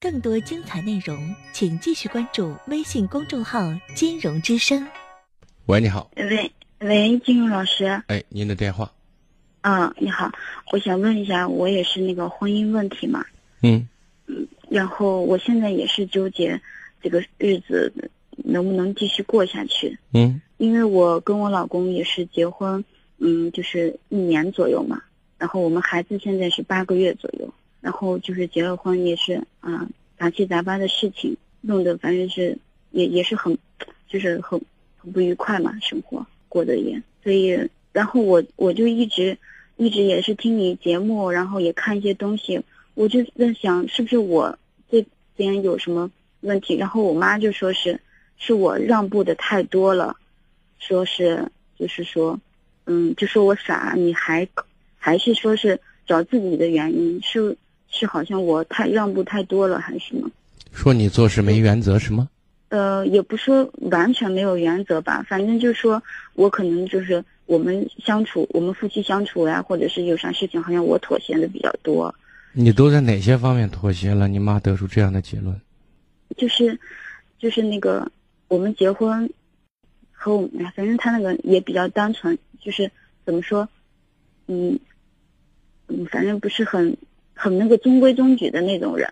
更多精彩内容，请继续关注微信公众号“金融之声”。喂，你好。喂喂，金融老师。哎，您的电话。啊，你好，我想问一下，我也是那个婚姻问题嘛。嗯。嗯，然后我现在也是纠结，这个日子能不能继续过下去？嗯。因为我跟我老公也是结婚，嗯，就是一年左右嘛。然后我们孩子现在是八个月左右。然后就是结了婚也是啊，杂七杂八的事情弄得反正是也也是很，就是很很不愉快嘛，生活过得也。所以然后我我就一直一直也是听你节目，然后也看一些东西，我就在想是不是我这边有什么问题。然后我妈就说是是我让步的太多了，说是就是说，嗯，就说我傻，你还还是说是找自己的原因是。是好像我太让步太多了，还是什么？说你做事没原则是吗？呃，也不说完全没有原则吧，反正就是说我可能就是我们相处，我们夫妻相处呀，或者是有啥事情，好像我妥协的比较多。你都在哪些方面妥协了？你妈得出这样的结论？就是，就是那个我们结婚和我们，反正他那个也比较单纯，就是怎么说，嗯嗯，反正不是很。很那个中规中矩的那种人，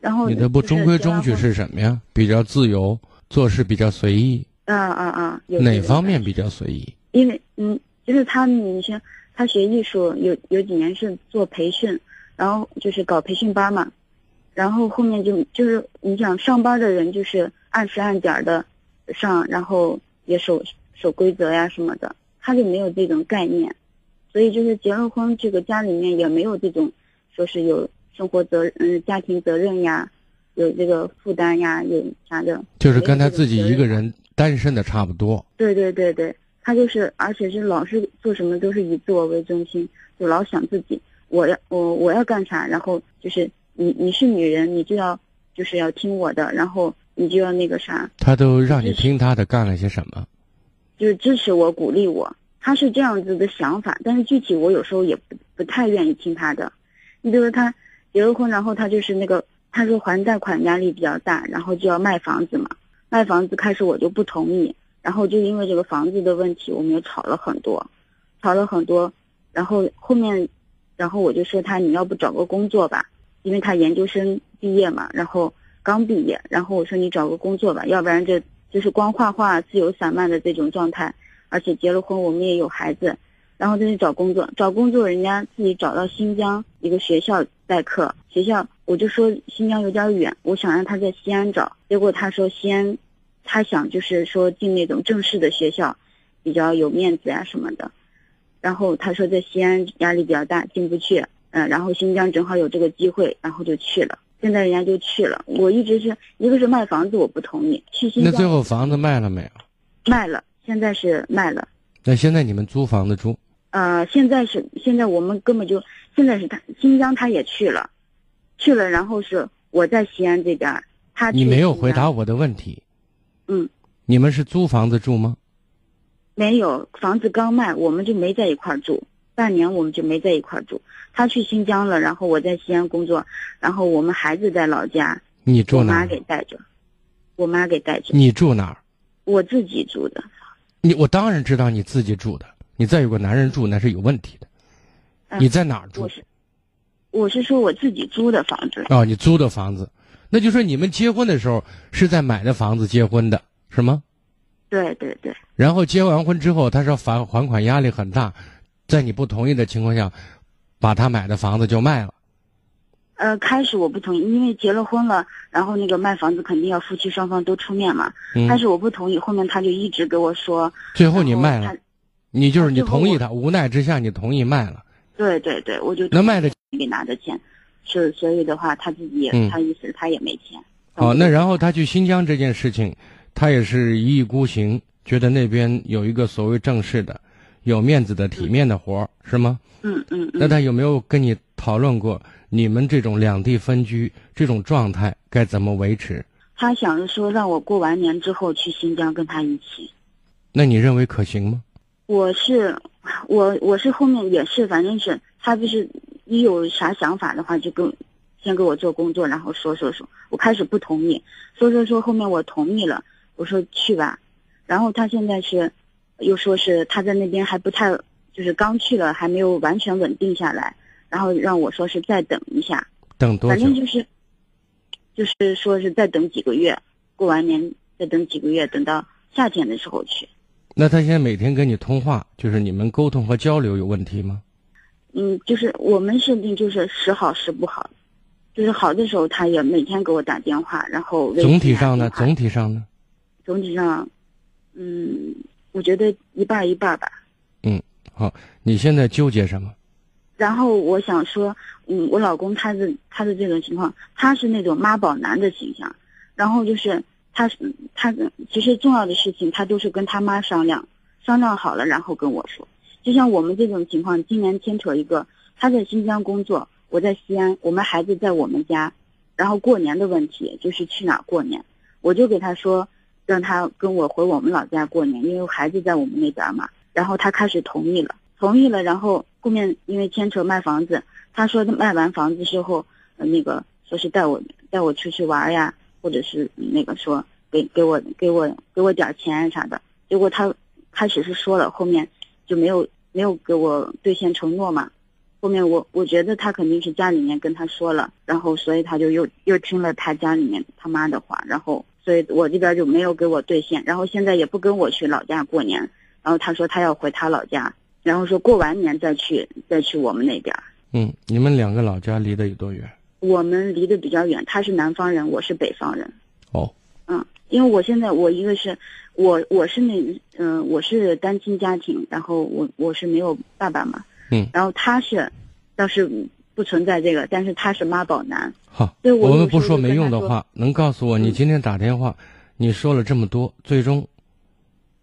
然后你的不中规中矩是什么呀？比较自由，做事比较随意。啊啊啊！哪方面比较随意？因为嗯，就是他你像他学艺术，有有几年是做培训，然后就是搞培训班嘛，然后后面就就是你想上班的人就是按时按点的上，然后也守守规则呀什么的，他就没有这种概念，所以就是结了婚，这个家里面也没有这种。说是有生活责嗯家庭责任呀，有这个负担呀，有啥的，就是跟他自己一个人单身的差不多。对对对对，他就是，而且是老是做什么都是以自我为中心，就老想自己，我要我我要干啥，然后就是你你是女人，你就要就是要听我的，然后你就要那个啥。他都让你听他的，干了些什么？就是支持我，鼓励我，他是这样子的想法，但是具体我有时候也不不太愿意听他的。你比如说他结了婚，然后他就是那个，他说还贷款压力比较大，然后就要卖房子嘛。卖房子开始我就不同意，然后就因为这个房子的问题，我们也吵了很多，吵了很多。然后后面，然后我就说他你要不找个工作吧，因为他研究生毕业嘛，然后刚毕业，然后我说你找个工作吧，要不然这就是光画画自由散漫的这种状态，而且结了婚我们也有孩子。然后再去找工作，找工作人家自己找到新疆一个学校代课，学校我就说新疆有点远，我想让他在西安找，结果他说西安，他想就是说进那种正式的学校，比较有面子呀什么的，然后他说在西安压力比较大，进不去，嗯，然后新疆正好有这个机会，然后就去了，现在人家就去了，我一直是一个是卖房子我不同意，去新疆那最后房子卖了没有？卖了，现在是卖了。那现在你们租房子住？呃，现在是现在我们根本就现在是他新疆他也去了，去了，然后是我在西安这边，他你没有回答我的问题。嗯，你们是租房子住吗？没有，房子刚卖，我们就没在一块住，半年我们就没在一块住。他去新疆了，然后我在西安工作，然后我们孩子在老家，你住哪？我妈给带着，我妈给带着。你住哪儿？我自己住的。你我当然知道你自己住的。你再有个男人住那是有问题的，你在哪儿住？我是，我是说我自己租的房子。哦，你租的房子，那就说你们结婚的时候是在买的房子结婚的，是吗？对对对。然后结完婚之后，他说还还款压力很大，在你不同意的情况下，把他买的房子就卖了。呃，开始我不同意，因为结了婚了，然后那个卖房子肯定要夫妻双方都出面嘛。嗯。开始我不同意，后面他就一直给我说。最后你卖了。你就是你同意他，无奈之下你同意卖了。对对对，我就能卖的给拿着钱，是所以的话他自己也，他意思他也没钱。哦，那然后他去新疆这件事情，他也是一意孤行，觉得那边有一个所谓正式的、有面子的、体面的活儿，是吗？嗯嗯。那他有没有跟你讨论过你们这种两地分居这种状态该怎么维持？他想着说让我过完年之后去新疆跟他一起。那你认为可行吗？我是，我我是后面也是，反正是他就是一有啥想法的话就跟，先给我做工作，然后说说说，我开始不同意，说说说，后面我同意了，我说去吧，然后他现在是，又说是他在那边还不太，就是刚去了，还没有完全稳定下来，然后让我说是再等一下，等多久反正？就是，就是说是再等几个月，过完年再等几个月，等到夏天的时候去。那他现在每天跟你通话，就是你们沟通和交流有问题吗？嗯，就是我们设定就是时好时不好，就是好的时候他也每天给我打电话，然后总体上呢？总体上呢？总体上，嗯，我觉得一半一半吧。嗯。好，你现在纠结什么？然后我想说，嗯，我老公他的他的这种情况，他是那种妈宝男的形象，然后就是他他的其实重要的事情他都是跟他妈商量，商量好了然后跟我说。就像我们这种情况，今年牵扯一个他在新疆工作，我在西安，我们孩子在我们家，然后过年的问题就是去哪过年，我就给他说，让他跟我回我们老家过年，因为孩子在我们那边嘛。然后他开始同意了，同意了，然后后面因为牵扯卖房子，他说卖完房子之后，呃，那个说是带我带我出去玩呀，或者是那个说给给我给我给我点钱啥的。结果他开始是说了，后面就没有没有给我兑现承诺嘛。后面我我觉得他肯定是家里面跟他说了，然后所以他就又又听了他家里面他妈的话，然后所以我这边就没有给我兑现，然后现在也不跟我去老家过年，然后他说他要回他老家，然后说过完年再去再去我们那边。嗯，你们两个老家离得有多远？我们离得比较远，他是南方人，我是北方人。哦，嗯，因为我现在我一个是我我是那嗯、我是单亲家庭，然后我我是没有爸爸嘛，嗯，然后他是倒是不存在这个，但是他是妈宝男，好，对我我们不说没用的话，能告诉我你嗯。今天打电话，你说了这么多，最终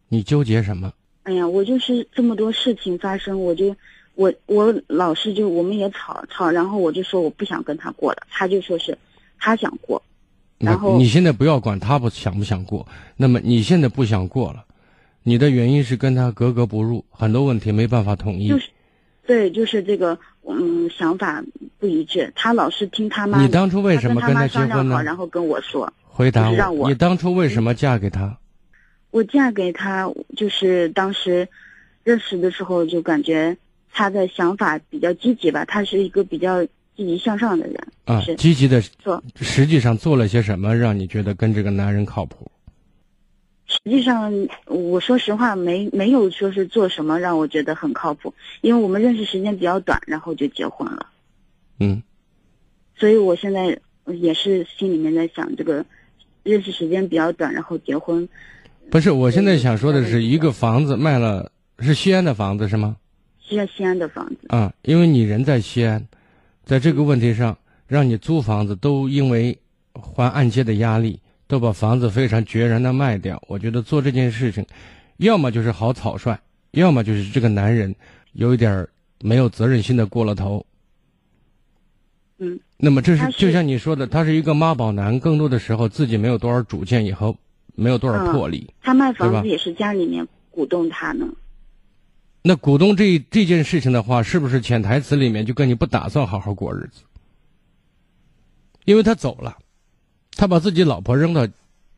你纠结什么？哎呀，我就是这么多事情发生，我就我我老是就我们也吵吵，然后我就说我不想跟他过了，他就说是他想过，然后你现在不要管他不想不想过，那么你现在不想过了，你的原因是跟他格格不入，很多问题没办法统一。就是对，就是这个嗯想法不一致，他老是听他妈。你当初为什么跟他结婚呢？然后跟我说，回答我你当初为什么嫁给他？我嫁给他，就是当时认识的时候就感觉他的想法比较积极吧，他是一个比较积极向上的人。啊是，积极的，做实际上做了些什么，让你觉得跟这个男人靠谱？实际上，我说实话，没没有说是做什么让我觉得很靠谱，因为我们认识时间比较短，然后就结婚了。嗯，所以我现在也是心里面在想，这个认识时间比较短，然后结婚，不是，我现在想说的是，一个房子卖了，是西安的房子是吗？是在西安的房子。啊，因为你人在西安，在这个问题上，让你租房子都因为还按揭的压力，都把房子非常决然的卖掉。我觉得做这件事情，要么就是好草率，要么就是这个男人有一点儿没有责任心的过了头。嗯，那么这是是就像你说的，他是一个妈宝男，更多的时候自己没有多少主见，以后没有多少嗯魄力。他卖房子也是家里面鼓动他呢。那股东这这件事情的话，是不是潜台词里面就跟你不打算好好过日子？因为他走了，他把自己老婆扔到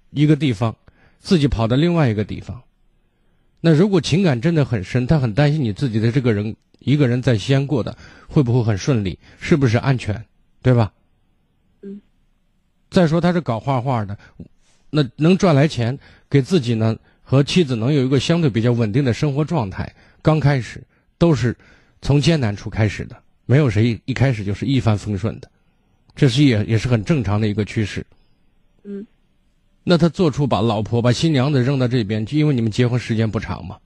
一个地方，自己跑到另外一个地方。那如果情感真的很深，他很担心你自己的这个人一个人在西安过的会不会很顺利，是不是安全，对吧？嗯。再说他是搞画画的，那能赚来钱，给自己呢和妻子能有一个相对比较稳定的生活状态。刚开始都是从艰难处开始的，没有谁一开始就是一帆风顺的，这是也也是很正常的一个趋势。嗯，那他做出把老婆把新娘子扔到这边，就因为你们结婚时间不长嘛，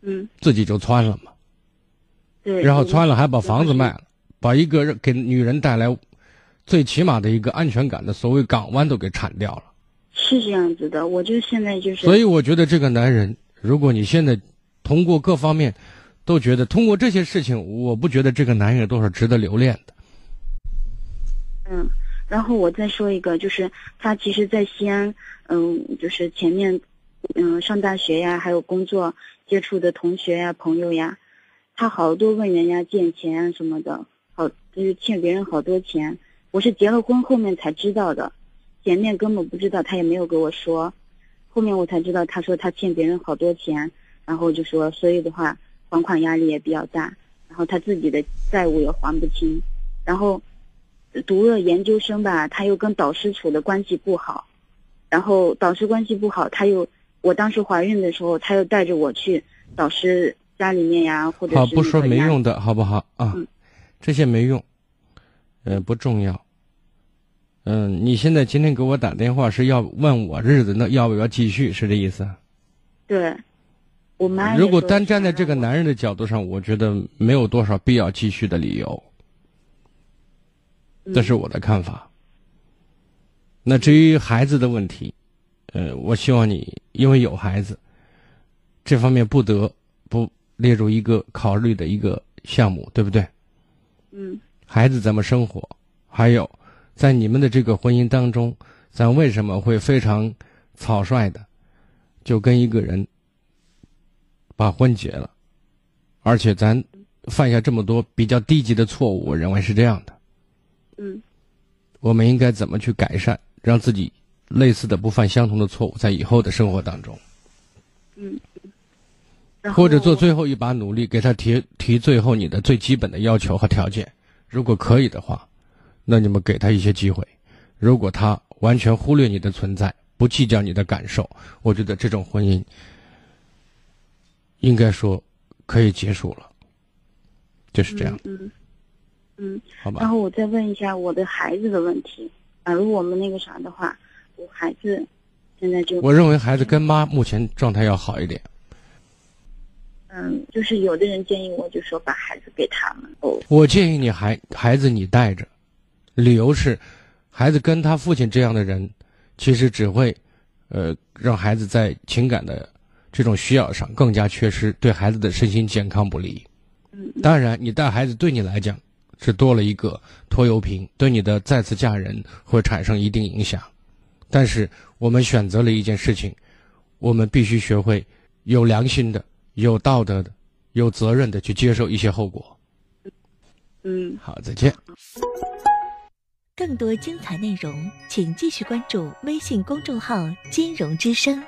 嗯，自己就窜了嘛，对。然后窜了还把房子卖了，把一个给女人带来最起码的一个安全感的所谓港湾都给铲掉了。是这样子的，我就现在就是。所以我觉得这个男人，如果你现在通过各方面都觉得通过这些事情，我不觉得这个男人有多少值得留恋的。嗯，然后我再说一个，就是他其实，在西安，嗯，就是前面，嗯，上大学呀，还有工作接触的同学呀、朋友呀，他好多问人家借钱什么的，好就是欠别人好多钱，我是结了婚后面才知道的，前面根本不知道，他也没有跟我说，后面我才知道，他说他欠别人好多钱，然后就说，所以的话还款压力也比较大，然后他自己的债务也还不清，然后读了研究生吧，他又跟导师处的关系不好，然后导师关系不好，他又我当时怀孕的时候，他又带着我去导师家里面呀，或者是好，不说没用的，好不好啊？嗯这些没用，呃，不重要。嗯、你现在今天给我打电话是要问我日子那要不要继续，是这意思？对，我妈如果单站在这个男人的角度上，我觉得没有多少必要继续的理由，这是我的看法。那至于孩子的问题，呃，我希望你因为有孩子，这方面不得不列入一个考虑的一个项目，对不对？嗯孩子怎么生活，还有在你们的这个婚姻当中，咱为什么会非常草率的就跟一个人把婚结了，而且咱犯下这么多比较低级的错误，我认为是这样的。嗯我们应该怎么去改善，让自己类似的不犯相同的错误，在以后的生活当中，嗯，或者做最后一把努力，给他提提最后你的最基本的要求和条件。如果可以的话，那你们给他一些机会；如果他完全忽略你的存在，不计较你的感受，我觉得这种婚姻应该说可以结束了。就是这样，嗯嗯嗯，好吧？然后我再问一下我的孩子的问题假，如果我们那个啥的话，我孩子现在就我认为孩子跟妈目前状态要好一点。嗯，就是有的人建议我就说把孩子给他们哦，我建议你孩孩子你带着，理由是，孩子跟他父亲这样的人，其实只会，呃，让孩子在情感的这种需要上更加缺失，对孩子的身心健康不利。嗯当然，你带孩子对你来讲是多了一个拖油瓶，对你的再次嫁人会产生一定影响。但是我们选择了一件事情，我们必须学会有良心的、有道德的、有责任的去接受一些后果。嗯。好，再见。更多精彩内容，请继续关注微信公众号“金融之声”。